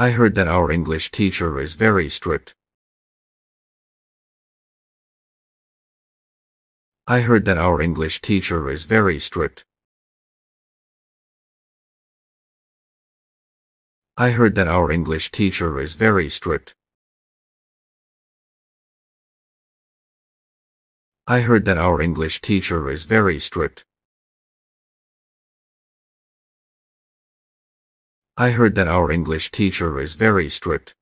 I heard that our English teacher is very strict. I heard that our English teacher is very strict. I heard that our English teacher is very strict. I heard that our English teacher is very strict. I heard that our English teacher is very strict.